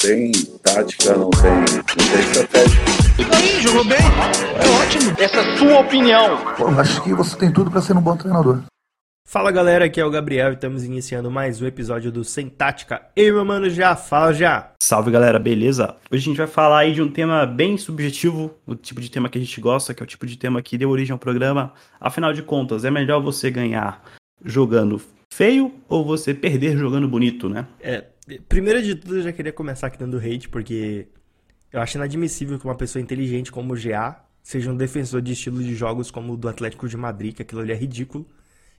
tem tática, não tem, não tem estratégia. E aí, jogou bem? É ótimo. Essa é a sua opinião. Pô, acho que você tem tudo para ser um bom treinador. Fala galera, aqui é o Gabriel e estamos iniciando mais um episódio do Sem Tática. E meu mano já, fala já! Salve galera, beleza? Hoje a gente vai falar aí de um tema bem subjetivo, o tipo de tema que a gente gosta, que é o tipo de tema que deu origem ao programa. Afinal de contas, é melhor você ganhar jogando feio ou você perder jogando bonito, né? É, primeiro de tudo eu já queria começar aqui dando hate, porque eu acho inadmissível que uma pessoa inteligente como o GA seja um defensor de estilo de jogos como o do Atlético de Madrid, que aquilo ali é ridículo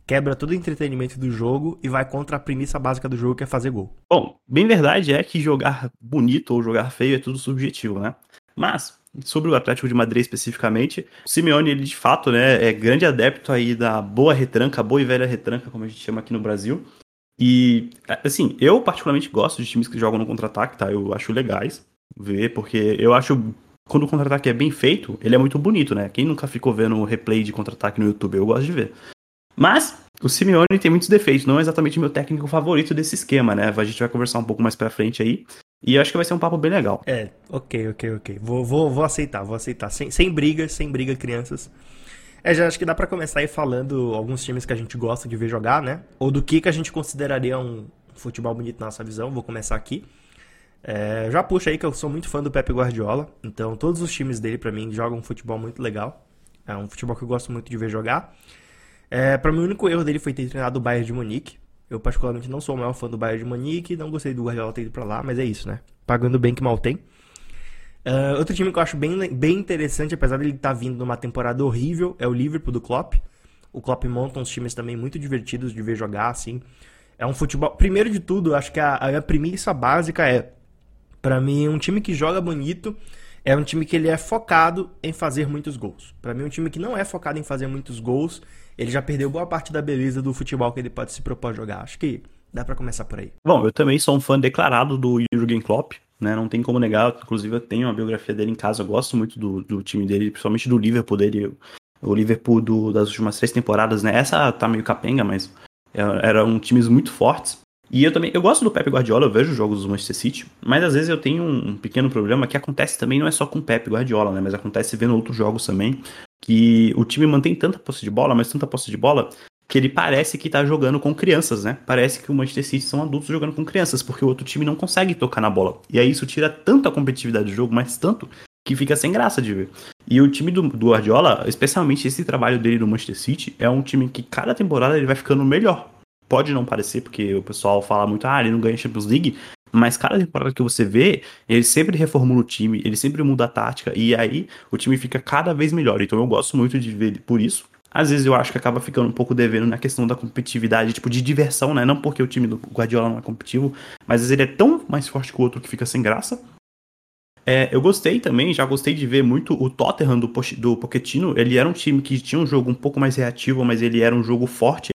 quebra todo o entretenimento do jogo e vai contra a premissa básica do jogo, que é fazer gol. Bom, bem verdade é que jogar bonito ou jogar feio é tudo subjetivo, né? Mas, sobre o Atlético de Madrid especificamente, o Simeone, ele de fato, né, é grande adepto aí da boa retranca, boa e velha retranca, como a gente chama aqui no Brasil. E, assim, eu particularmente gosto de times que jogam no contra-ataque, tá? Eu acho legais ver, porque eu acho quando o contra-ataque é bem feito, ele é muito bonito, né? Quem nunca ficou vendo replay de contra-ataque no YouTube? Eu gosto de ver. Mas o Simeone tem muitos defeitos, não é exatamente meu técnico favorito desse esquema, né? A gente vai conversar um pouco mais pra frente aí. E acho que vai ser um papo bem legal. É, ok, ok, ok. Vou, vou, vou aceitar, vou aceitar. Sem, sem briga, sem briga, crianças. É, já acho que dá para começar aí falando alguns times que a gente gosta de ver jogar, né? Ou do que, que a gente consideraria um futebol bonito na nossa visão. Vou começar aqui. É, já puxa aí que eu sou muito fã do Pepe Guardiola. Então, todos os times dele, para mim, jogam um futebol muito legal. É um futebol que eu gosto muito de ver jogar. É, para mim, o único erro dele foi ter treinado o Bayern de Munique. Eu, particularmente, não sou o maior fã do Bayern de Munique, não gostei do Guardiola ter ido pra lá, mas é isso, né? Pagando bem que mal tem. Uh, outro time que eu acho bem, bem interessante, apesar dele estar tá vindo numa temporada horrível, é o Liverpool do Klopp. O Klopp monta uns times também muito divertidos de ver jogar, assim. É um futebol... Primeiro de tudo, acho que a, a premissa básica é... para mim, um time que joga bonito é um time que ele é focado em fazer muitos gols. Para mim, um time que não é focado em fazer muitos gols ele já perdeu boa parte da beleza do futebol que ele pode se propor a jogar. Acho que dá para começar por aí. Bom, eu também sou um fã declarado do Jürgen Klopp, né? Não tem como negar. Inclusive, eu tenho a biografia dele em casa. Eu gosto muito do, do time dele, principalmente do Liverpool dele. O Liverpool do, das últimas três temporadas, né? Essa tá meio capenga, mas é, eram times muito fortes. E eu também, eu gosto do Pep Guardiola, eu vejo jogos do Manchester City, mas às vezes eu tenho um, pequeno problema que acontece também não é só com o Pep Guardiola, né, mas acontece vendo outros jogos também, que o time mantém tanta posse de bola, mas tanta posse de bola, que ele parece que tá jogando com crianças, né? Parece que o Manchester City são adultos jogando com crianças, porque o outro time não consegue tocar na bola. E aí isso tira tanto a competitividade do jogo, mas tanto, que fica sem graça de ver. E o time do, do Guardiola, especialmente esse trabalho dele no Manchester City, é um time que cada temporada ele vai ficando melhor. Pode não parecer, porque o pessoal fala muito, ah, ele não ganha Champions League, mas cada temporada que você vê, ele sempre reformula o time, ele sempre muda a tática, e aí o time fica cada vez melhor. Então eu gosto muito de ver por isso. Às vezes eu acho que acaba ficando um pouco devendo na questão da competitividade, tipo, de diversão, né? Não porque o time do Guardiola não é competitivo, mas às vezes ele é tão mais forte que o outro que fica sem graça. É, eu gostei também, já gostei de ver muito o Tottenham do, do Pochettino. Ele era um time que tinha um jogo um pouco mais reativo, mas ele era um jogo forte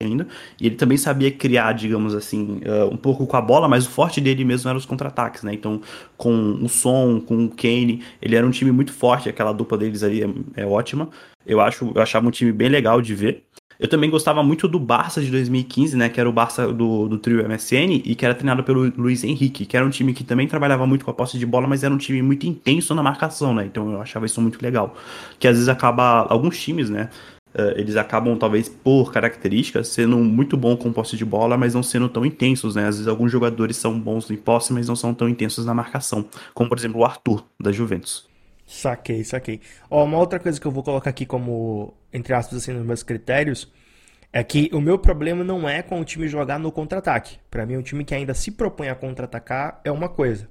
ainda. E ele também sabia criar, digamos assim, uh, um pouco com a bola, mas o forte dele mesmo eram os contra-ataques, né? Então, com o Son, com o Kane, ele era um time muito forte, aquela dupla deles ali é, é ótima. Eu, acho, eu achava um time bem legal de ver. Eu também gostava muito do Barça de 2015, né? Que era o Barça do, do trio MSN e que era treinado pelo Luiz Henrique, que era um time que também trabalhava muito com a posse de bola, mas era um time muito intenso na marcação, né? Então eu achava isso muito legal. Que às vezes acaba. Alguns times, né? Uh, eles acabam, talvez, por características, sendo muito bom com posse de bola, mas não sendo tão intensos, né? Às vezes alguns jogadores são bons em posse, mas não são tão intensos na marcação. Como, por exemplo, o Arthur, da Juventus. Saquei, saquei. Ó, uma outra coisa que eu vou colocar aqui como, entre aspas, assim, nos meus critérios, é que o meu problema não é com o time jogar no contra-ataque. Para mim, um time que ainda se propõe a contra-atacar é uma coisa.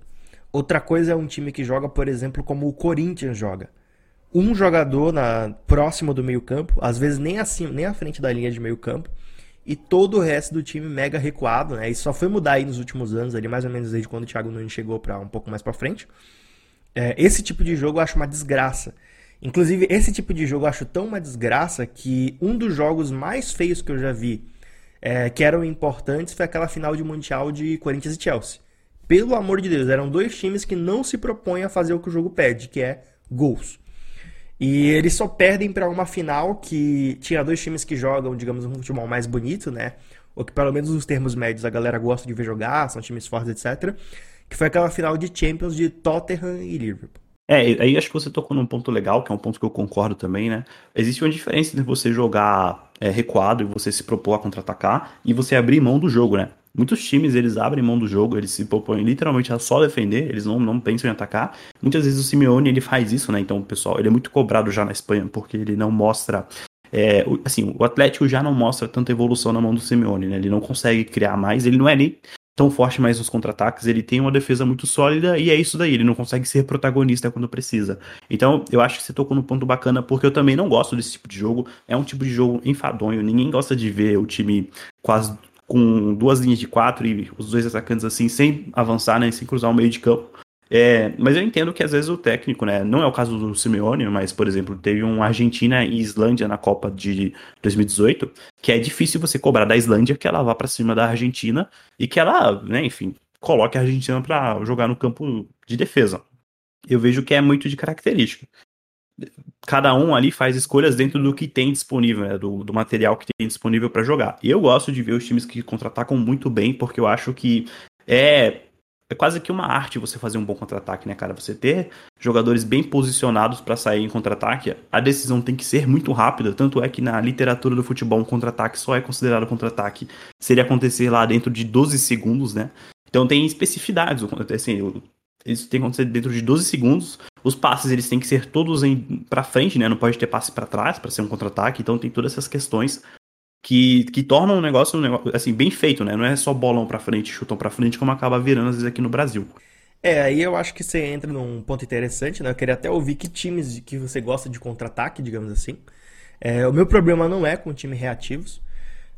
Outra coisa é um time que joga, por exemplo, como o Corinthians joga um jogador na, próximo do meio-campo, às vezes nem assim, nem à frente da linha de meio-campo, e todo o resto do time mega recuado, né? Isso só foi mudar aí nos últimos anos, ali mais ou menos desde quando o Thiago Nunes chegou para um pouco mais para frente. É, esse tipo de jogo eu acho uma desgraça. Inclusive, esse tipo de jogo eu acho tão uma desgraça que um dos jogos mais feios que eu já vi, é, que eram importantes, foi aquela final de Mundial de Corinthians e Chelsea. Pelo amor de Deus, eram dois times que não se propõem a fazer o que o jogo pede, que é gols. E eles só perdem para uma final que tinha dois times que jogam, digamos, um futebol mais bonito, né? Ou que pelo menos nos termos médios a galera gosta de ver jogar, são times fortes, etc. que foi aquela final de Champions de Tottenham e Liverpool. É, aí acho que você tocou num ponto legal, que é um ponto que eu concordo também, né? Existe uma diferença entre você jogar é, recuado e você se propor a contra-atacar e você abrir mão do jogo, né? Muitos times, eles abrem mão do jogo, eles se propõem literalmente a só defender, eles não, não pensam em atacar. Muitas vezes o Simeone, ele faz isso, né? Então, pessoal, ele é muito cobrado já na Espanha, porque ele não mostra... É, assim, o Atlético já não mostra tanta evolução na mão do Simeone, né? Ele não consegue criar mais, ele não é nem tão forte mais nos contra-ataques, ele tem uma defesa muito sólida e é isso daí, ele não consegue ser protagonista quando precisa. Então, eu acho que você tocou no ponto bacana, porque eu também não gosto desse tipo de jogo, é um tipo de jogo enfadonho, ninguém gosta de ver o time quase com duas linhas de quatro e os dois atacantes assim, sem avançar, né, sem cruzar o meio de campo. É, mas eu entendo que às vezes o técnico, né? Não é o caso do Simeone, mas, por exemplo, teve um Argentina e Islândia na Copa de 2018, que é difícil você cobrar da Islândia que ela vá para cima da Argentina e que ela, né, enfim, coloque a Argentina para jogar no campo de defesa. Eu vejo que é muito de característica. Cada um ali faz escolhas dentro do que tem disponível, né, do, do material que tem disponível para jogar. Eu gosto de ver os times que contra-atacam muito bem, porque eu acho que é é quase que uma arte você fazer um bom contra-ataque, né, cara? Você ter jogadores bem posicionados para sair em contra-ataque, a decisão tem que ser muito rápida. Tanto é que na literatura do futebol, um contra-ataque só é considerado contra-ataque se ele acontecer lá dentro de 12 segundos, né? Então tem especificidades. Assim, isso tem que acontecer dentro de 12 segundos. Os passes eles têm que ser todos para frente, né? Não pode ter passe para trás para ser um contra-ataque. Então tem todas essas questões que, que tornam um negócio, um negócio assim, bem feito, né? Não é só bolão pra frente, chutão pra frente, como acaba virando às vezes aqui no Brasil. É, aí eu acho que você entra num ponto interessante, né? Eu queria até ouvir que times que você gosta de contra-ataque, digamos assim. É, o meu problema não é com times reativos.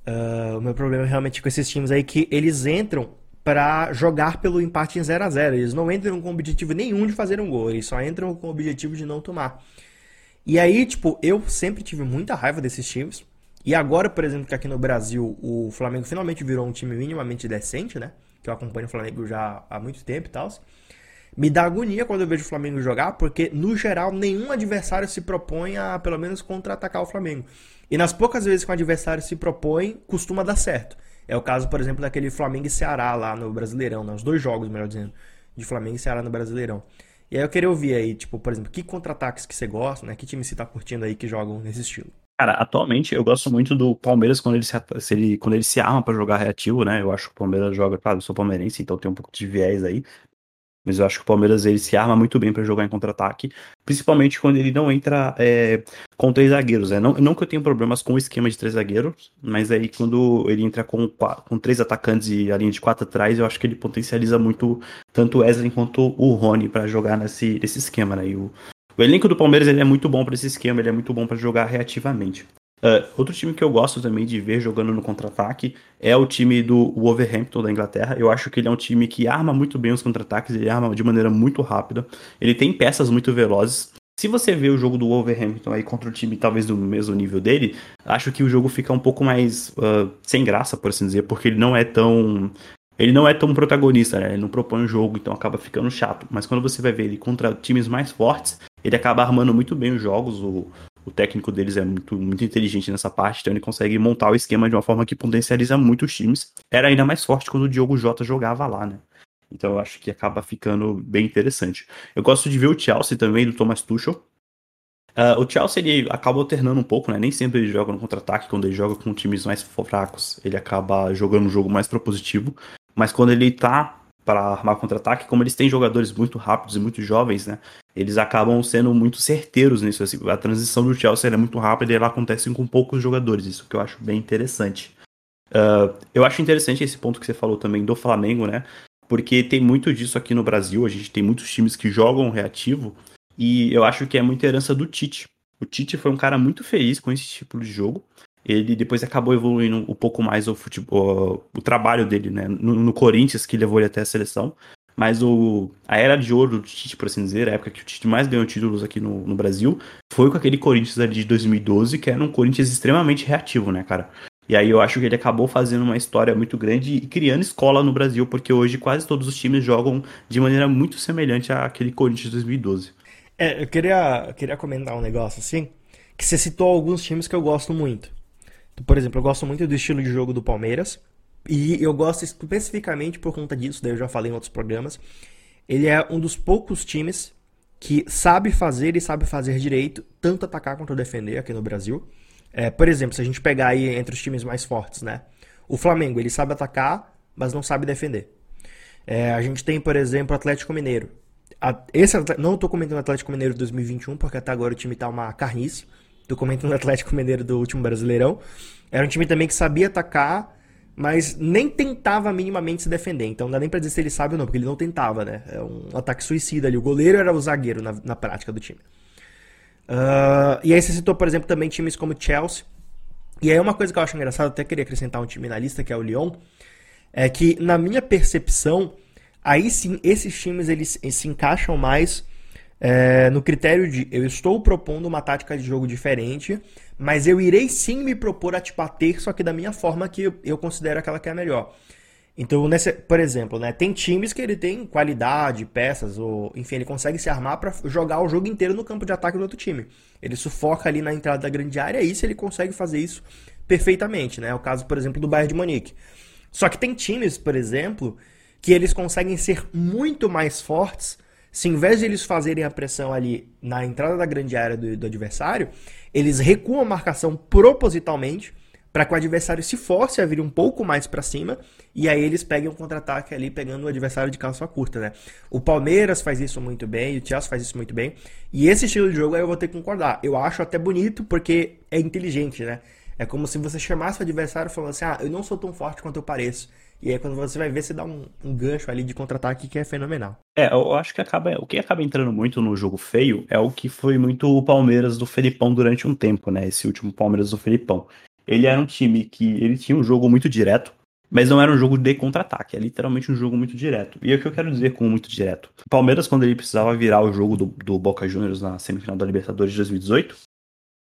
Uh, o meu problema é realmente com esses times aí que eles entram para jogar pelo empate em 0 a 0 Eles não entram com objetivo nenhum de fazer um gol, eles só entram com o objetivo de não tomar. E aí, tipo, eu sempre tive muita raiva desses times. E agora, por exemplo, que aqui no Brasil o Flamengo finalmente virou um time minimamente decente, né? Que eu acompanho o Flamengo já há muito tempo e tal. Me dá agonia quando eu vejo o Flamengo jogar, porque no geral nenhum adversário se propõe a pelo menos contra-atacar o Flamengo. E nas poucas vezes que o adversário se propõe, costuma dar certo. É o caso, por exemplo, daquele Flamengo e Ceará lá no Brasileirão, né? os dois jogos, melhor dizendo, de Flamengo e Ceará no Brasileirão. E aí eu queria ouvir aí, tipo, por exemplo, que contra-ataques que você gosta, né? Que time você tá curtindo aí que jogam nesse estilo? Cara, atualmente eu gosto muito do Palmeiras quando ele se, se ele, quando ele se arma para jogar reativo, né? Eu acho que o Palmeiras joga, claro, eu sou palmeirense, então tem um pouco de viés aí. Mas eu acho que o Palmeiras ele se arma muito bem para jogar em contra-ataque, principalmente quando ele não entra é, com três zagueiros. Né? Não, não que eu tenha problemas com o esquema de três zagueiros, mas aí quando ele entra com, com três atacantes e a linha de quatro atrás, eu acho que ele potencializa muito tanto o Wesley quanto o Rony para jogar nesse, nesse esquema. Né? E o, o elenco do Palmeiras ele é muito bom para esse esquema, ele é muito bom para jogar reativamente. Uh, outro time que eu gosto também de ver jogando no contra-ataque é o time do Wolverhampton da Inglaterra. Eu acho que ele é um time que arma muito bem os contra-ataques, ele arma de maneira muito rápida, ele tem peças muito velozes. Se você vê o jogo do Wolverhampton aí contra o time talvez do mesmo nível dele, acho que o jogo fica um pouco mais uh, sem graça, por assim dizer, porque ele não é tão ele não é tão protagonista, né? Ele não propõe o jogo, então acaba ficando chato. Mas quando você vai ver ele contra times mais fortes, ele acaba armando muito bem os jogos. O, o técnico deles é muito, muito inteligente nessa parte, então ele consegue montar o esquema de uma forma que potencializa muito os times. Era ainda mais forte quando o Diogo Jota jogava lá, né? Então eu acho que acaba ficando bem interessante. Eu gosto de ver o Chelsea também, do Thomas Tuchel. Uh, o Chelsea ele acaba alternando um pouco, né? Nem sempre ele joga no contra-ataque, quando ele joga com times mais fracos, ele acaba jogando um jogo mais propositivo. Mas quando ele tá para armar contra-ataque, como eles têm jogadores muito rápidos e muito jovens, né? Eles acabam sendo muito certeiros nisso. Assim, a transição do Chelsea é muito rápida e ela acontece com poucos jogadores, isso que eu acho bem interessante. Uh, eu acho interessante esse ponto que você falou também do Flamengo, né? Porque tem muito disso aqui no Brasil, a gente tem muitos times que jogam reativo, e eu acho que é muita herança do Tite. O Tite foi um cara muito feliz com esse tipo de jogo, ele depois acabou evoluindo um pouco mais o, futebol, o trabalho dele, né? No, no, Corinthians, que levou ele até a seleção. Mas o, a era de ouro do Tite, por assim dizer, a época que o Tite mais ganhou títulos aqui no, no Brasil, foi com aquele Corinthians ali de 2012, que era um Corinthians extremamente reativo, né, cara? E aí eu acho que ele acabou fazendo uma história muito grande e criando escola no Brasil, porque hoje quase todos os times jogam de maneira muito semelhante àquele Corinthians de 2012. É, eu queria, eu queria comentar um negócio assim, que você citou alguns times que eu gosto muito. Por exemplo, eu gosto muito do estilo de jogo do Palmeiras. E eu gosto especificamente por conta disso, daí eu já falei em outros programas. Ele é um dos poucos times que sabe fazer e sabe fazer direito, tanto atacar quanto defender aqui no Brasil. É, por exemplo, se a gente pegar aí entre os times mais fortes, né? O Flamengo, ele sabe atacar, mas não sabe defender. É, a gente tem, por exemplo, o Atlético Mineiro. A, esse, não estou comentando o Atlético Mineiro de 2021, porque até agora o time está uma carnice. Estou comentando o Atlético Mineiro do último Brasileirão. Era um time também que sabia atacar, mas nem tentava minimamente se defender. Então não dá nem pra dizer se ele sabe ou não, porque ele não tentava, né? É um ataque suicida ali. O goleiro era o zagueiro na, na prática do time. Uh, e aí você citou, por exemplo, também times como Chelsea. E aí uma coisa que eu acho engraçado, até queria acrescentar um time na lista, que é o Lyon, é que na minha percepção, aí sim, esses times eles, eles se encaixam mais é, no critério de eu estou propondo uma tática de jogo diferente, mas eu irei sim me propor a te bater, só que da minha forma que eu, considero aquela que é a melhor. Então, nesse, por exemplo, né, tem times que ele tem qualidade, peças, ou enfim, ele consegue se armar para jogar o jogo inteiro no campo de ataque do outro time. Ele sufoca ali na entrada da grande área e isso ele consegue fazer isso perfeitamente, né? É o caso, por exemplo, do Bayern de Munique. Só que tem times, por exemplo, que eles conseguem ser muito mais fortes se em vez de eles fazerem a pressão ali na entrada da grande área do, do adversário, eles recuam a marcação propositalmente para que o adversário se force a vir um pouco mais para cima e aí eles peguem um contra-ataque ali pegando o adversário de calça curta, né? O Palmeiras faz isso muito bem, o Chelsea faz isso muito bem. E esse estilo de jogo aí eu vou ter que concordar. Eu acho até bonito porque é inteligente, né? É como se você chamasse o adversário falando assim: "Ah, eu não sou tão forte quanto eu pareço". E aí quando você vai ver, você dá um, um gancho ali de contra-ataque que é fenomenal. É, eu acho que acaba. O que acaba entrando muito no jogo feio é o que foi muito o Palmeiras do Felipão durante um tempo, né? Esse último Palmeiras do Felipão. Ele era um time que ele tinha um jogo muito direto, mas não era um jogo de contra-ataque, é literalmente um jogo muito direto. E é o que eu quero dizer com muito direto. O Palmeiras, quando ele precisava virar o jogo do, do Boca Juniors na semifinal da Libertadores de 2018,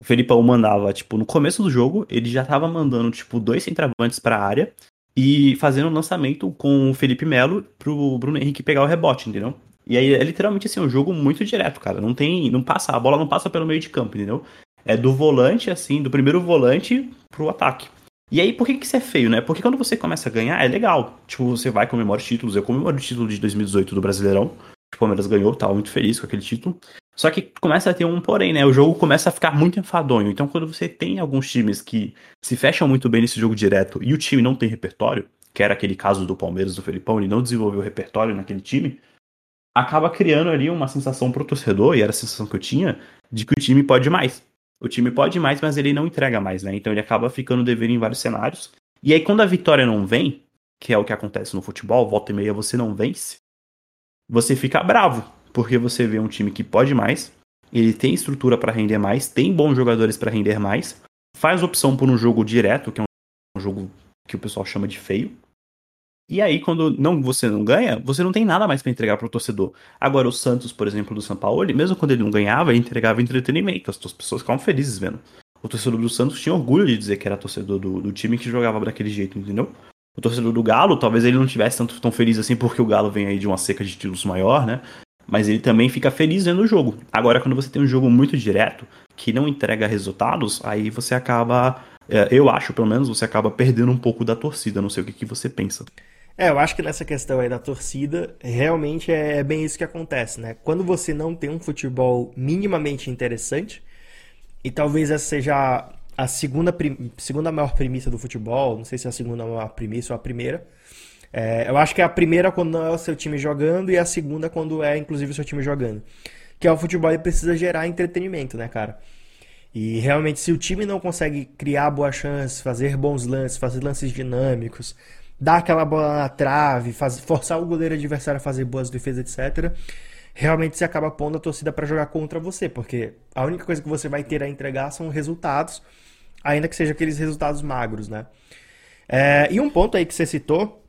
o Felipão mandava, tipo, no começo do jogo, ele já tava mandando, tipo, dois centravantes pra área e fazendo um lançamento com o Felipe Melo pro Bruno Henrique pegar o rebote, entendeu? E aí é literalmente assim, um jogo muito direto, cara. Não tem. Não passa, a bola não passa pelo meio de campo, entendeu? É do volante, assim, do primeiro volante pro ataque. E aí, por que, que isso é feio, né? Porque quando você começa a ganhar, é legal. Tipo, você vai comemorar os títulos. Eu comemoro o título de 2018 do Brasileirão. O Palmeiras ganhou, tava muito feliz com aquele título. Só que começa a ter um porém, né? O jogo começa a ficar muito enfadonho. Então, quando você tem alguns times que se fecham muito bem nesse jogo direto e o time não tem repertório, que era aquele caso do Palmeiras do Felipão, ele não desenvolveu repertório naquele time, acaba criando ali uma sensação pro torcedor, e era a sensação que eu tinha, de que o time pode mais. O time pode mais, mas ele não entrega mais, né? Então ele acaba ficando dever em vários cenários. E aí, quando a vitória não vem, que é o que acontece no futebol, volta e meia você não vence, você fica bravo porque você vê um time que pode mais, ele tem estrutura para render mais, tem bons jogadores para render mais, faz opção por um jogo direto, que é um jogo que o pessoal chama de feio. E aí, quando não você não ganha, você não tem nada mais para entregar para o torcedor. Agora, o Santos, por exemplo, do São Paulo, mesmo quando ele não ganhava, ele entregava entretenimento. As pessoas ficavam felizes vendo. O torcedor do Santos tinha orgulho de dizer que era torcedor do, do time que jogava daquele jeito, entendeu? O torcedor do Galo, talvez ele não tivesse tanto tão feliz assim, porque o Galo vem aí de uma seca de títulos maior, né? mas ele também fica feliz vendo o jogo. Agora, quando você tem um jogo muito direto, que não entrega resultados, aí você acaba, é, eu acho pelo menos, você acaba perdendo um pouco da torcida. Não sei o que, que você pensa. É, eu acho que nessa questão aí da torcida, realmente é bem isso que acontece, né? Quando você não tem um futebol minimamente interessante, e talvez essa seja a segunda, segunda maior premissa do futebol, não sei se é a segunda maior premissa ou a primeira, é, eu acho que é a primeira quando não é o seu time jogando e a segunda quando é, inclusive, o seu time jogando. Que é o futebol ele precisa gerar entretenimento, né, cara? E realmente, se o time não consegue criar boas chances, fazer bons lances, fazer lances dinâmicos, dar aquela bola na trave, faz, forçar o goleiro adversário a fazer boas defesas, etc., realmente você acaba pondo a torcida para jogar contra você, porque a única coisa que você vai ter a entregar são resultados, ainda que sejam aqueles resultados magros, né? É, e um ponto aí que você citou,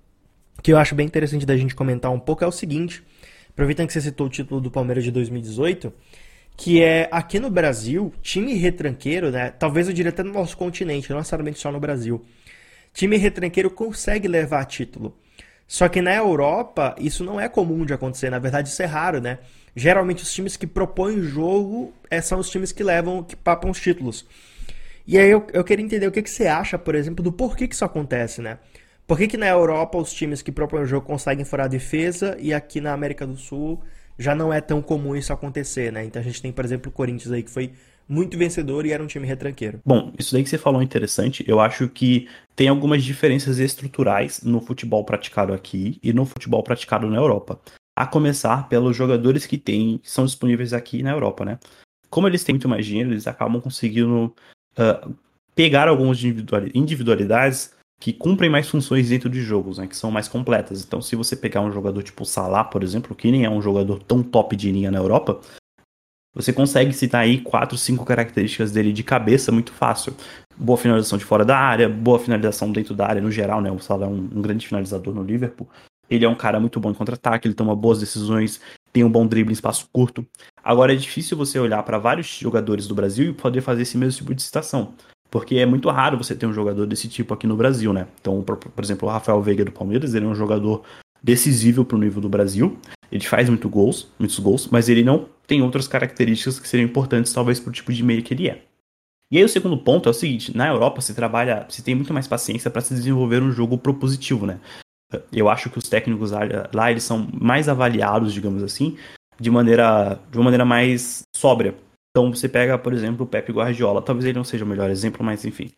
que eu acho bem interessante da gente comentar um pouco é o seguinte, aproveitando que você citou o título do Palmeiras de 2018, que é aqui no Brasil, time retranqueiro, né? Talvez eu diria até no nosso continente, não necessariamente só no Brasil. Time retranqueiro consegue levar título. Só que na Europa, isso não é comum de acontecer, na verdade isso é raro, né? Geralmente os times que propõem o jogo é, são os times que levam, que papam os títulos. E aí eu, eu queria entender o que, que você acha, por exemplo, do porquê que isso acontece, né? Por que, que na Europa os times que propõem o jogo conseguem furar a defesa e aqui na América do Sul já não é tão comum isso acontecer, né? Então a gente tem, por exemplo, o Corinthians aí que foi muito vencedor e era um time retranqueiro. Bom, isso daí que você falou é interessante. Eu acho que tem algumas diferenças estruturais no futebol praticado aqui e no futebol praticado na Europa. A começar pelos jogadores que tem, que são disponíveis aqui na Europa, né? Como eles têm muito mais dinheiro, eles acabam conseguindo uh, pegar algumas individualidades que cumprem mais funções dentro de jogos, né, que são mais completas. Então, se você pegar um jogador tipo Salah, por exemplo, que nem é um jogador tão top de linha na Europa, você consegue citar aí quatro, cinco características dele de cabeça muito fácil. Boa finalização de fora da área, boa finalização dentro da área no geral, né? O Salah é um, um grande finalizador no Liverpool. Ele é um cara muito bom em contra-ataque, ele toma boas decisões, tem um bom drible em espaço curto. Agora é difícil você olhar para vários jogadores do Brasil e poder fazer esse mesmo tipo de citação. Porque é muito raro você ter um jogador desse tipo aqui no Brasil, né? Então, por, exemplo, o Rafael Veiga do Palmeiras, ele é um jogador decisivo para o nível do Brasil. Ele faz muito gols, muitos gols, mas ele não tem outras características que seriam importantes, talvez, para o tipo de meio que ele é. E aí o segundo ponto é o seguinte, na Europa se trabalha, se tem muito mais paciência para se desenvolver um jogo propositivo, né? Eu acho que os técnicos lá, eles são mais avaliados, digamos assim, de maneira de uma maneira mais sóbria. Então você pega, por exemplo, o Pepe Guardiola. Talvez ele não seja o melhor exemplo, mas enfim.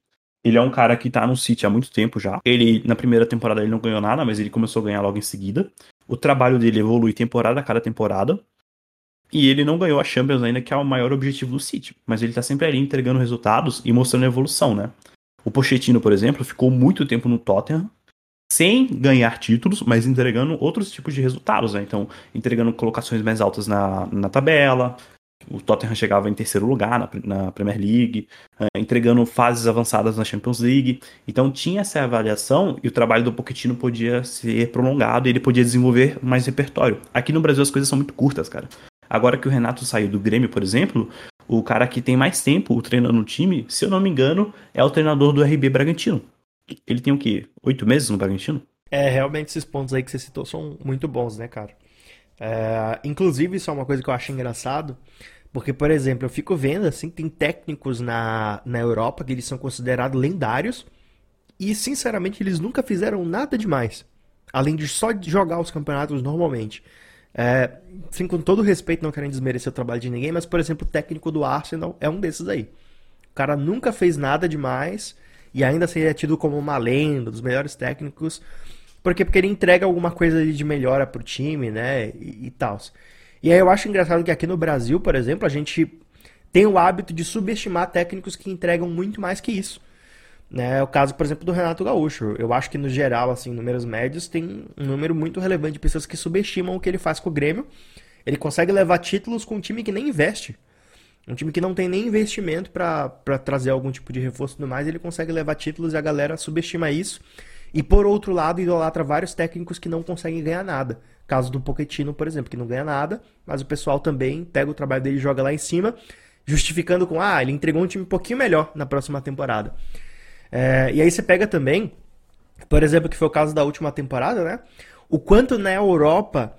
Ele é um cara que tá no City há muito tempo já. Ele, na primeira temporada, ele não ganhou nada, mas ele começou a ganhar logo em seguida. O trabalho dele evolui temporada a cada temporada. E ele não ganhou a Champions ainda, que é o maior objetivo do City. Mas ele tá sempre ali entregando resultados e mostrando evolução, né? O Pochettino, por exemplo, ficou muito tempo no Tottenham, sem ganhar títulos, mas entregando outros tipos de resultados, né? Então, entregando colocações mais altas na, na tabela, o Tottenham chegava em terceiro lugar na, na Premier League, uh, entregando fases avançadas na Champions League. Então tinha essa avaliação e o trabalho do Pochettino podia ser prolongado e ele podia desenvolver mais repertório. Aqui no Brasil as coisas são muito curtas, cara. Agora que o Renato saiu do Grêmio, por exemplo, o cara que tem mais tempo treinando o time, se eu não me engano, é o treinador do RB Bragantino. Ele tem o quê? Oito meses no Bragantino? É, realmente esses pontos aí que você citou são muito bons, né, cara? É, inclusive, isso é uma coisa que eu acho engraçado, porque, por exemplo, eu fico vendo, assim, tem técnicos na, na Europa que eles são considerados lendários e, sinceramente, eles nunca fizeram nada demais, além de só jogar os campeonatos normalmente. É, assim, com todo respeito, não querendo desmerecer o trabalho de ninguém, mas, por exemplo, o técnico do Arsenal é um desses aí. O cara nunca fez nada demais e ainda seria tido como uma lenda, dos melhores técnicos porque, porque ele entrega alguma coisa de melhora pro time, né? E, e tal. E aí eu acho engraçado que aqui no Brasil, por exemplo, a gente tem o hábito de subestimar técnicos que entregam muito mais que isso. Né? O caso, por exemplo, do Renato Gaúcho. Eu acho que no geral, assim, números médios, tem um número muito relevante de pessoas que subestimam o que ele faz com o Grêmio. Ele consegue levar títulos com um time que nem investe. Um time que não tem nem investimento para trazer algum tipo de reforço e tudo mais, ele consegue levar títulos e a galera subestima isso. E por outro lado, idolatra vários técnicos que não conseguem ganhar nada. Caso do Pochettino, por exemplo, que não ganha nada, mas o pessoal também pega o trabalho dele e joga lá em cima, justificando com, ah, ele entregou um time um pouquinho melhor na próxima temporada. É, e aí você pega também, por exemplo, que foi o caso da última temporada, né? O quanto na Europa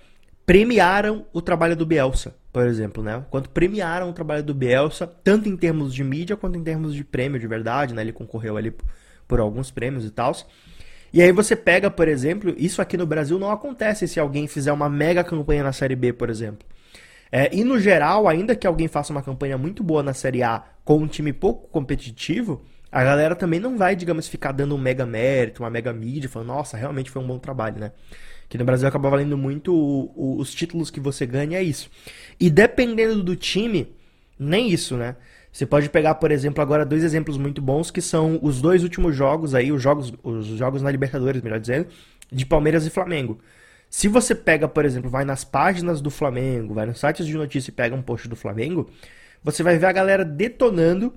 premiaram o trabalho do Bielsa, por exemplo, né? Quanto premiaram o trabalho do Bielsa, tanto em termos de mídia quanto em termos de prêmio de verdade, né? Ele concorreu ali por alguns prêmios e tal. E aí você pega, por exemplo, isso aqui no Brasil não acontece se alguém fizer uma mega campanha na Série B, por exemplo. É, e no geral, ainda que alguém faça uma campanha muito boa na Série A com um time pouco competitivo, a galera também não vai, digamos, ficar dando um mega mérito, uma mega mídia, falando, nossa, realmente foi um bom trabalho, né? Que no Brasil acaba valendo muito o, o, os títulos que você ganha, é isso. E dependendo do time, nem isso, né? Você pode pegar, por exemplo, agora dois exemplos muito bons que são os dois últimos jogos aí, os jogos, os jogos na Libertadores, melhor dizendo, de Palmeiras e Flamengo. Se você pega, por exemplo, vai nas páginas do Flamengo, vai nos sites de notícia e pega um post do Flamengo, você vai ver a galera detonando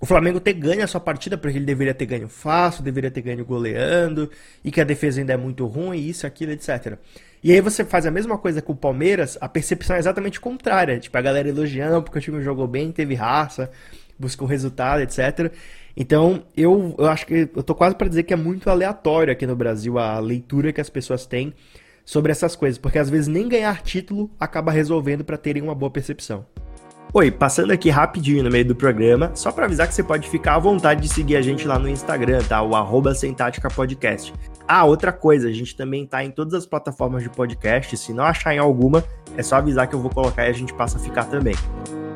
o Flamengo ter ganho a sua partida, porque ele deveria ter ganho fácil, deveria ter ganho goleando, e que a defesa ainda é muito ruim, isso, aquilo, etc. E aí você faz a mesma coisa com o Palmeiras, a percepção é exatamente contrária. Tipo, a galera elogiando porque o time jogou bem, teve raça, buscou resultado, etc. Então, eu, eu acho que eu tô quase para dizer que é muito aleatório aqui no Brasil a leitura que as pessoas têm sobre essas coisas, porque às vezes nem ganhar título acaba resolvendo para terem uma boa percepção. Oi, passando aqui rapidinho no meio do programa, só para avisar que você pode ficar à vontade de seguir a gente lá no Instagram, tá? O arroba Podcast. Ah, outra coisa, a gente também tá em todas as plataformas de podcast. Se não achar em alguma, é só avisar que eu vou colocar e a gente passa a ficar também.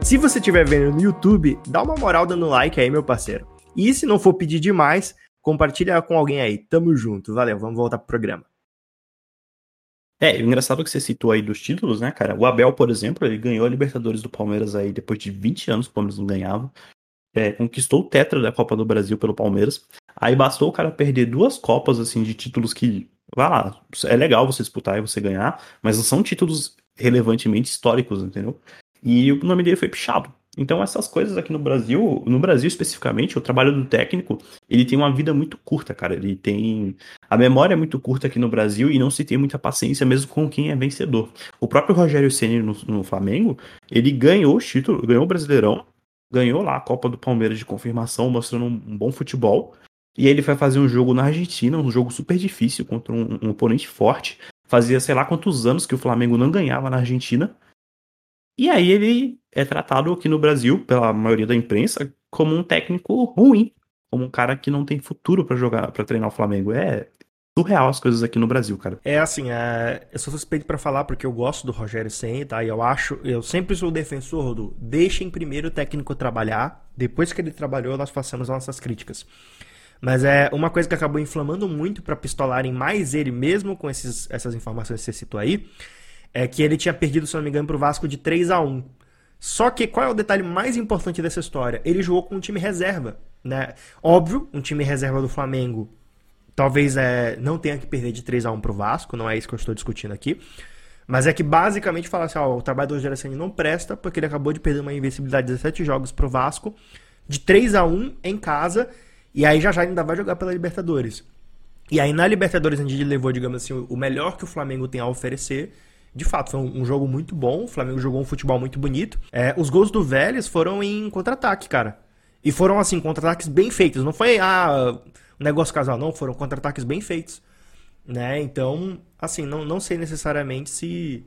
Se você estiver vendo no YouTube, dá uma moral dando like aí, meu parceiro. E se não for pedir demais, compartilha com alguém aí. Tamo junto. Valeu, vamos voltar pro programa. É, engraçado que você citou aí dos títulos, né, cara? O Abel, por exemplo, ele ganhou a Libertadores do Palmeiras aí depois de 20 anos o Palmeiras não ganhava. É, conquistou o tetra da Copa do Brasil pelo Palmeiras. Aí bastou o cara perder duas Copas, assim, de títulos que, vai lá, é legal você disputar e você ganhar, mas não são títulos relevantemente históricos, entendeu? E o nome dele foi pichado. Então essas coisas aqui no Brasil, no Brasil especificamente, o trabalho do técnico, ele tem uma vida muito curta, cara. Ele tem a memória é muito curta aqui no Brasil e não se tem muita paciência mesmo com quem é vencedor. O próprio Rogério Ceni no, no Flamengo, ele ganhou o título, ganhou o Brasileirão, ganhou lá a Copa do Palmeiras de confirmação, mostrando um, um bom futebol. E aí ele vai fazer um jogo na Argentina, um jogo super difícil contra um, um oponente forte. Fazia sei lá quantos anos que o Flamengo não ganhava na Argentina. E aí ele é tratado aqui no Brasil, pela maioria da imprensa, como um técnico ruim, como um cara que não tem futuro para jogar, para treinar o Flamengo. É surreal as coisas aqui no Brasil, cara. É assim, é... eu sou suspeito para falar porque eu gosto do Rogério Senna, tá? E eu acho, eu sempre sou defensor do deixem primeiro o técnico trabalhar, depois que ele trabalhou nós façamos nossas críticas. Mas é uma coisa que acabou inflamando muito para pistolarem mais ele mesmo com esses, essas informações que você citou aí, é que ele tinha perdido, se não me engano, pro Vasco de 3 a 1 Só que qual é o detalhe mais importante dessa história? Ele jogou com um time reserva, né? Óbvio, um time reserva do Flamengo talvez é, não tenha que perder de 3 a 1 pro Vasco, não é isso que eu estou discutindo aqui. Mas é que basicamente fala assim, ó, o trabalho do Rogério Ceni não presta porque ele acabou de perder uma invencibilidade de 17 jogos pro Vasco, de 3 a 1 em casa, e aí já já ainda vai jogar pela Libertadores. E aí na Libertadores, onde ele levou, digamos assim, o melhor que o Flamengo tem a oferecer, de fato, foi um, jogo muito bom. O Flamengo jogou um futebol muito bonito. É, os gols do Vélez foram em contra-ataque, cara. E foram, assim, contra-ataques bem feitos. Não foi, ah, negócio casual, não. Foram contra-ataques bem feitos. Né? Então, assim, não, não sei necessariamente se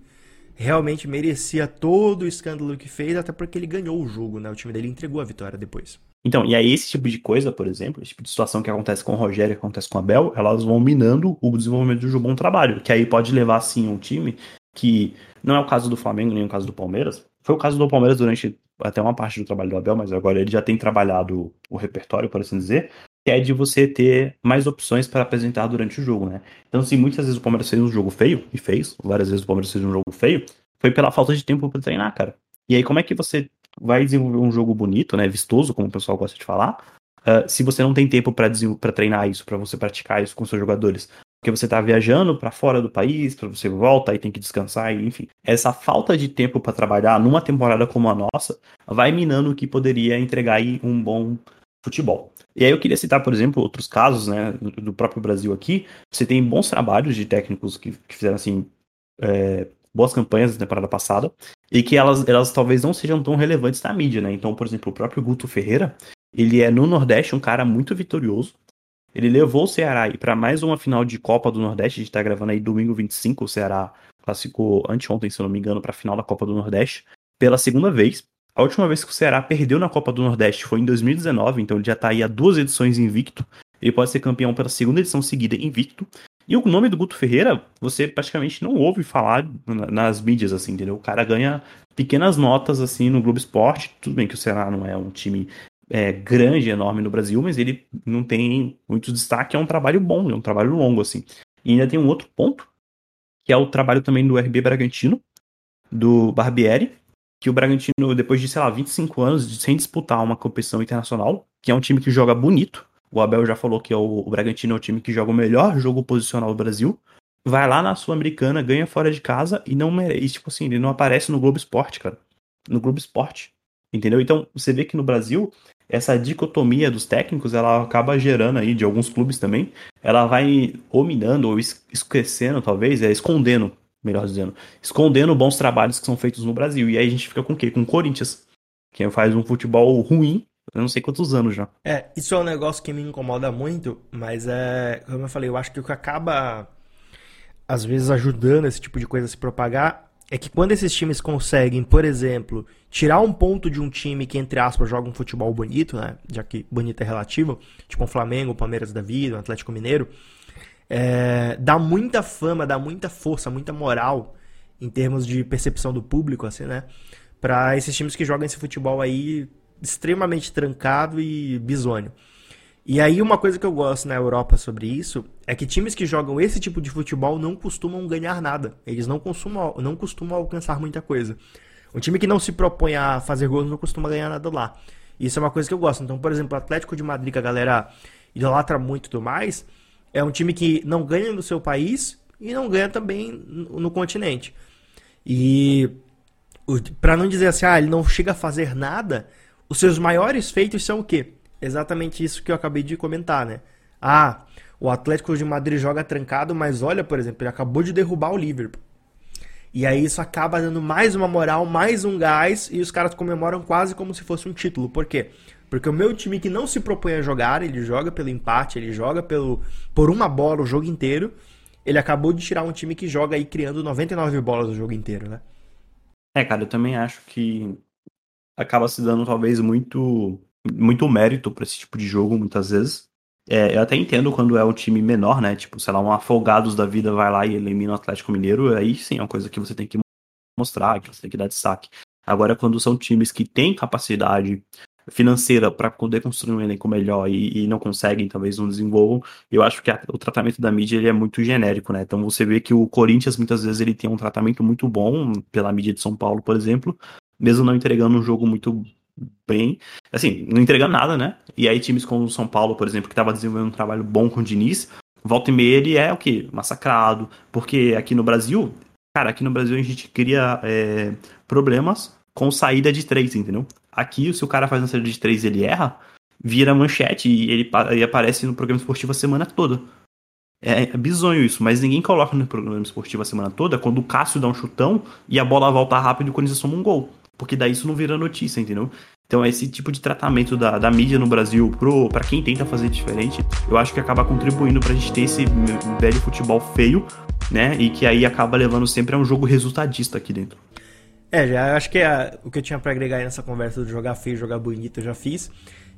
realmente merecia todo o escândalo que fez, até porque ele ganhou o jogo, né? O time dele entregou a vitória depois. Então, e aí esse tipo de coisa, por exemplo, esse tipo de situação que acontece com o Rogério, que acontece com o Abel, elas vão minando o desenvolvimento de um bom trabalho, que aí pode levar, sim, um time que não é o caso do Flamengo nem o caso do Palmeiras. Foi o caso do Palmeiras durante até uma parte do trabalho do Abel, mas agora ele já tem trabalhado o repertório, por assim dizer, que é de você ter mais opções para apresentar durante o jogo, né? Então, se muitas vezes o Palmeiras fez um jogo feio, e fez, várias vezes o Palmeiras fez um jogo feio, foi pela falta de tempo para treinar, cara. E aí, como é que você vai desenvolver um jogo bonito, né, vistoso, como o pessoal gosta de falar, uh, se você não tem tempo para treinar isso, para você praticar isso com seus jogadores? Porque você está viajando para fora do país, para você volta e tem que descansar, enfim. Essa falta de tempo para trabalhar numa temporada como a nossa vai minando o que poderia entregar aí um bom futebol. E aí eu queria citar, por exemplo, outros casos, né, do próprio Brasil aqui. Você tem bons trabalhos de técnicos que, que fizeram assim é, boas campanhas na temporada passada e que elas, elas talvez não sejam tão relevantes na mídia, né? Então, por exemplo, o próprio Guto Ferreira, ele é no Nordeste um cara muito vitorioso. Ele levou o Ceará para mais uma final de Copa do Nordeste. A gente está gravando aí domingo 25. O Ceará classificou anteontem, se eu não me engano, para a final da Copa do Nordeste pela segunda vez. A última vez que o Ceará perdeu na Copa do Nordeste foi em 2019, então ele já está aí há duas edições invicto. Ele pode ser campeão pela segunda edição seguida invicto. E o nome do Guto Ferreira, você praticamente não ouve falar nas mídias, assim, entendeu? O cara ganha pequenas notas, assim, no Globo Esporte. Tudo bem que o Ceará não é um time é, grande, enorme no Brasil, mas ele não tem muito destaque, é um trabalho bom, é um trabalho longo, assim. E ainda tem um outro ponto, que é o trabalho também do RB Bragantino, do Barbieri, que o Bragantino, depois de, sei lá, 25 anos sem disputar uma competição internacional, que é um time que joga bonito, o Abel já falou que é o, o Bragantino é o time que joga o melhor jogo posicional do Brasil, vai lá na Sul-Americana, ganha fora de casa e não merece, tipo assim, ele não aparece no Globo Esporte, cara. No Globo Esporte. Entendeu? Então, você vê que no Brasil, essa dicotomia dos técnicos, ela acaba gerando aí, de alguns clubes também, ela vai ominando ou esquecendo, talvez, é escondendo, melhor dizendo, escondendo bons trabalhos que são feitos no Brasil. E aí a gente fica com o quê? Com o Corinthians, que faz um futebol ruim, eu não sei quantos anos já. É, isso é um negócio que me incomoda muito, mas é, como eu falei, eu acho que o que acaba, às vezes, ajudando esse tipo de coisa a se propagar é que quando esses times conseguem, por exemplo, tirar um ponto de um time que, entre aspas, joga um futebol bonito, né? Já que bonito é relativo, tipo um Flamengo, o Palmeiras da vida, o Atlético Mineiro. é, dá muita fama, dá muita força, muita moral em termos de percepção do público, assim, né? Para esses times que jogam esse futebol aí extremamente trancado e bizonho. E aí uma coisa que eu gosto na Europa sobre isso é que times que jogam esse tipo de futebol não costumam ganhar nada. Eles não costumam, não costumam alcançar muita coisa. Um time que não se propõe a fazer gols não costuma ganhar nada lá. Isso é uma coisa que eu gosto. Então, por exemplo, o Atlético de Madrid, que a galera idolatra muito e tudo mais, é um time que não ganha no seu país e não ganha também no, no continente. E para não dizer assim, ah, ele não chega a fazer nada, os seus maiores feitos são o quê? Exatamente isso que eu acabei de comentar, né? Ah, o Atlético de Madrid joga trancado, mas olha, por exemplo, ele acabou de derrubar o Liverpool. E aí isso acaba dando mais uma moral, mais um gás, e os caras comemoram quase como se fosse um título. Por quê? Porque o meu time que não se propõe a jogar, ele joga pelo empate, ele joga pelo por uma bola o jogo inteiro. Ele acabou de tirar um time que joga aí criando 99 bolas o jogo inteiro, né? É, cara, eu também acho que acaba se dando talvez muito muito mérito para esse tipo de jogo muitas vezes. É, eu até entendo quando é um time menor, né? Tipo, sei lá, um Afogados da vida vai lá e elimina o Atlético Mineiro, aí sim é uma coisa que você tem que mostrar, que você tem que dar destaque. Agora, quando são times que têm capacidade financeira para poder construir um elenco melhor e, e, não conseguem, talvez não desenvolvam, eu acho que a, o tratamento da mídia ele é muito genérico, né? Então você vê que o Corinthians muitas vezes ele tem um tratamento muito bom pela mídia de São Paulo, por exemplo, mesmo não entregando um jogo muito bem, assim, não entregando nada, né? E aí times como o São Paulo, por exemplo, que estava desenvolvendo um trabalho bom com o Diniz, volta e meia ele é o quê? Massacrado, porque aqui no Brasil, cara, aqui no Brasil a gente cria é, problemas com saída de três, entendeu? Aqui, se o cara faz uma saída de três ele erra, vira manchete e ele, aparece no programa esportivo a semana toda. É, é bizonho isso, mas ninguém coloca no programa esportivo a semana toda quando o Cássio dá um chutão e a bola volta rápido e o Corinthians um gol. Porque daí isso não vira notícia, entendeu? Então esse tipo de tratamento da, da mídia no Brasil para quem tenta fazer diferente, eu acho que acaba contribuindo pra gente ter esse velho futebol feio, né? E que aí acaba levando sempre a um jogo resultadista aqui dentro. É, já acho que é o que eu tinha para agregar nessa conversa do jogar feio, jogar bonito, eu já fiz.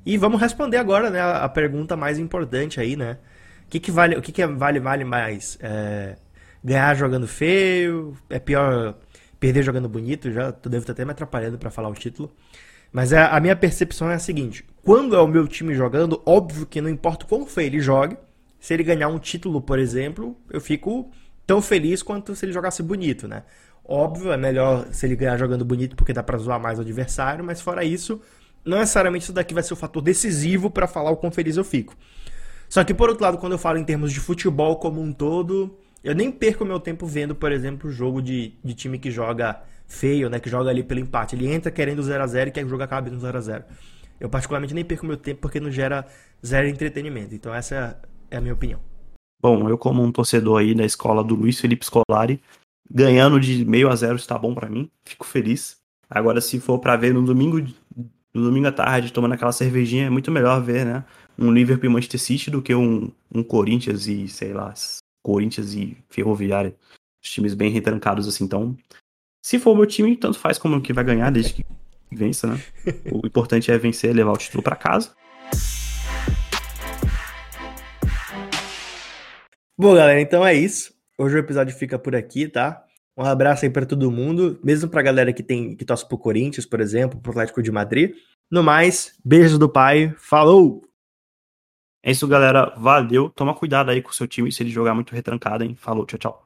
E vamos responder agora, né, a, pergunta mais importante aí, né? O que, que vale, o que, que vale vale mais? É, ganhar jogando feio? É pior perder jogando bonito? Já devo estar até me atrapalhando para falar o título. Mas a, a minha percepção é a seguinte: quando é o meu time jogando, óbvio que não importa quão feio ele jogue, se ele ganhar um título, por exemplo, eu fico tão feliz quanto se ele jogasse bonito, né? Óbvio, é melhor se ele ganhar jogando bonito porque dá pra zoar mais o adversário, mas fora isso, não necessariamente isso daqui vai ser o fator decisivo para falar o quão feliz eu fico. Só que por outro lado, quando eu falo em termos de futebol como um todo, eu nem perco meu tempo vendo, por exemplo, jogo de, de time que joga feio, né? Que joga ali pelo empate. Ele entra querendo 0 a 0 e quer que o jogo acabe no 0 a 0 Eu particularmente nem perco meu tempo porque não gera zero entretenimento. Então essa é a minha opinião. Bom, eu como um torcedor aí da escola do Luiz Felipe Scolari, ganhando de meio a zero está bom para mim, fico feliz. Agora, se for para ver no domingo, no domingo à tarde, tomando aquela cervejinha, é muito melhor ver, né? Um Liverpool Manchester City do que um, um Corinthians e, sei lá, Corinthians e Ferroviária. Os times bem retrancados assim. Então, se for o meu time, tanto faz como que vai ganhar, desde que vença, né? O importante é vencer, levar o título para casa. Bom, galera, então é isso. Hoje o episódio fica por aqui, tá? Um abraço aí para todo mundo, mesmo pra galera que tem que torce pro Corinthians, por exemplo, pro Atlético de Madrid. No mais, beijos do pai. Falou! É isso, galera. Valeu. Toma cuidado aí com o seu time se ele jogar muito retrancado, hein? Falou, tchau, tchau.